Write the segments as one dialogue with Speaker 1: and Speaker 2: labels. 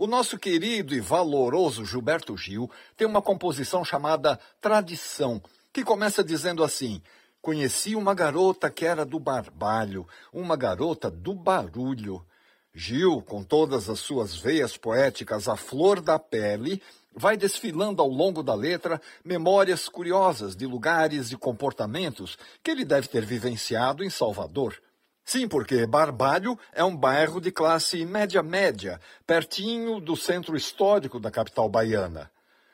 Speaker 1: O nosso querido e valoroso Gilberto Gil tem uma composição chamada Tradição, que começa dizendo assim: Conheci uma garota que era do barbalho, uma garota do barulho. Gil, com todas as suas veias poéticas à flor da pele, vai desfilando ao longo da letra memórias curiosas de lugares e comportamentos que ele deve ter vivenciado em Salvador. Sim, porque Barbalho é um bairro de classe média-média, pertinho do centro histórico da capital baiana.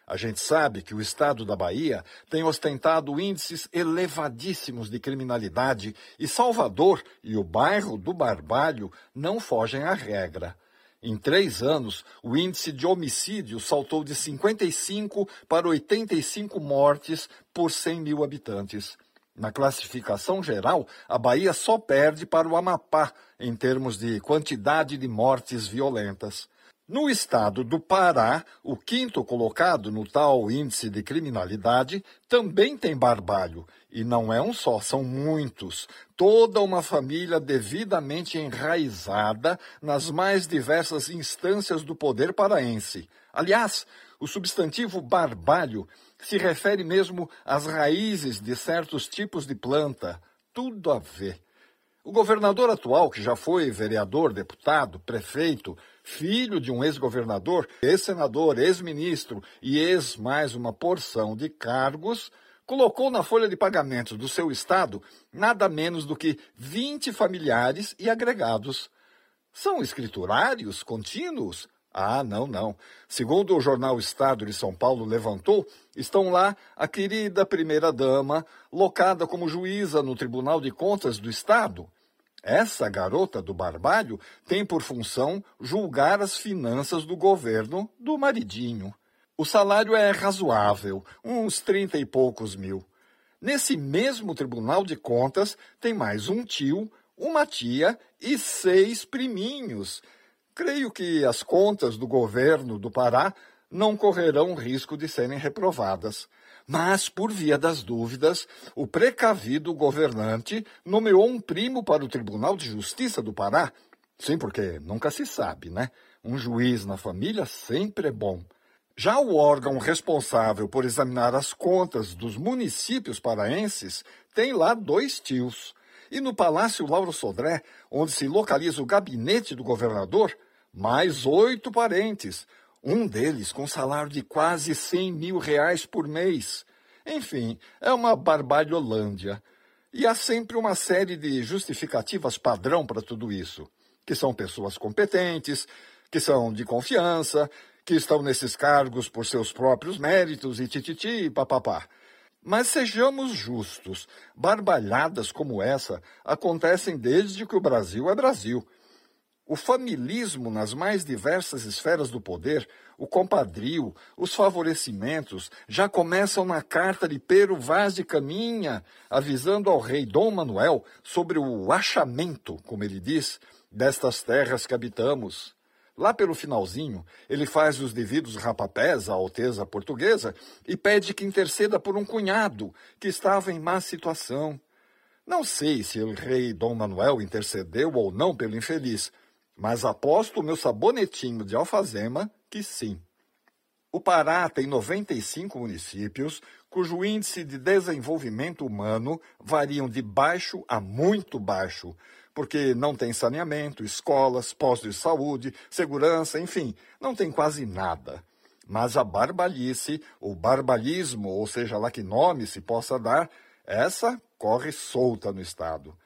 Speaker 1: A gente sabe que o estado da Bahia tem ostentado índices elevadíssimos de criminalidade e Salvador e o bairro do Barbalho não fogem à regra. Em três anos, o índice de homicídio saltou de 55 para 85 mortes por 100 mil habitantes. Na classificação geral, a Bahia só perde para o Amapá em termos de quantidade de mortes violentas. No estado do Pará, o quinto colocado no tal índice de criminalidade também tem barbalho. E não é um só, são muitos. Toda uma família devidamente enraizada nas mais diversas instâncias do poder paraense. Aliás, o substantivo barbalho se refere mesmo às raízes de certos tipos de planta. Tudo a ver. O governador atual, que já foi vereador, deputado, prefeito, filho de um ex-governador, ex-senador, ex-ministro e ex mais uma porção de cargos, colocou na folha de pagamentos do seu estado nada menos do que 20 familiares e agregados. São escriturários contínuos? Ah, não, não. Segundo o jornal Estado de São Paulo levantou, estão lá a querida primeira-dama, locada como juíza no Tribunal de Contas do Estado, essa garota do barbalho tem por função julgar as finanças do governo do maridinho. O salário é razoável, uns trinta e poucos mil. Nesse mesmo Tribunal de Contas tem mais um tio, uma tia e seis priminhos. Creio que as contas do governo do Pará não correrão risco de serem reprovadas. Mas, por via das dúvidas, o precavido governante nomeou um primo para o Tribunal de Justiça do Pará. Sim, porque nunca se sabe, né? Um juiz na família sempre é bom. Já o órgão responsável por examinar as contas dos municípios paraenses tem lá dois tios. E no Palácio Lauro Sodré, onde se localiza o gabinete do governador, mais oito parentes, um deles com salário de quase 100 mil reais por mês. Enfim, é uma barbalholândia. E há sempre uma série de justificativas padrão para tudo isso. Que são pessoas competentes, que são de confiança, que estão nesses cargos por seus próprios méritos e tititi e papapá. Mas sejamos justos, barbalhadas como essa acontecem desde que o Brasil é Brasil. O familismo nas mais diversas esferas do poder, o compadrio, os favorecimentos, já começam na carta de Pero Vaz de Caminha, avisando ao rei Dom Manuel sobre o achamento, como ele diz, destas terras que habitamos. Lá pelo finalzinho, ele faz os devidos rapapés à alteza portuguesa e pede que interceda por um cunhado que estava em má situação. Não sei se o rei Dom Manuel intercedeu ou não pelo infeliz, mas aposto o meu sabonetinho de alfazema que sim. O Pará tem 95 municípios, cujo índice de desenvolvimento humano variam de baixo a muito baixo, porque não tem saneamento, escolas, postos de saúde, segurança, enfim, não tem quase nada. Mas a barbalice, o barbalismo, ou seja lá que nome se possa dar, essa corre solta no Estado.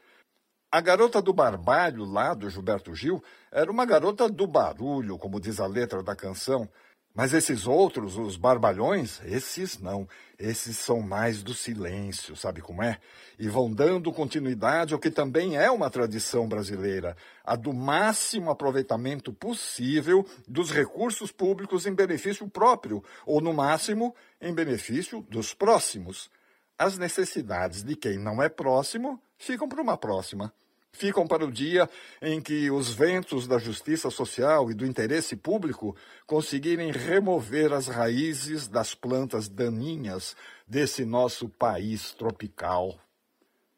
Speaker 1: A garota do barbalho, lá do Gilberto Gil, era uma garota do barulho, como diz a letra da canção. Mas esses outros, os barbalhões, esses não. Esses são mais do silêncio, sabe como é? E vão dando continuidade ao que também é uma tradição brasileira, a do máximo aproveitamento possível dos recursos públicos em benefício próprio, ou no máximo, em benefício dos próximos. As necessidades de quem não é próximo ficam para uma próxima. Ficam para o dia em que os ventos da justiça social e do interesse público conseguirem remover as raízes das plantas daninhas desse nosso país tropical.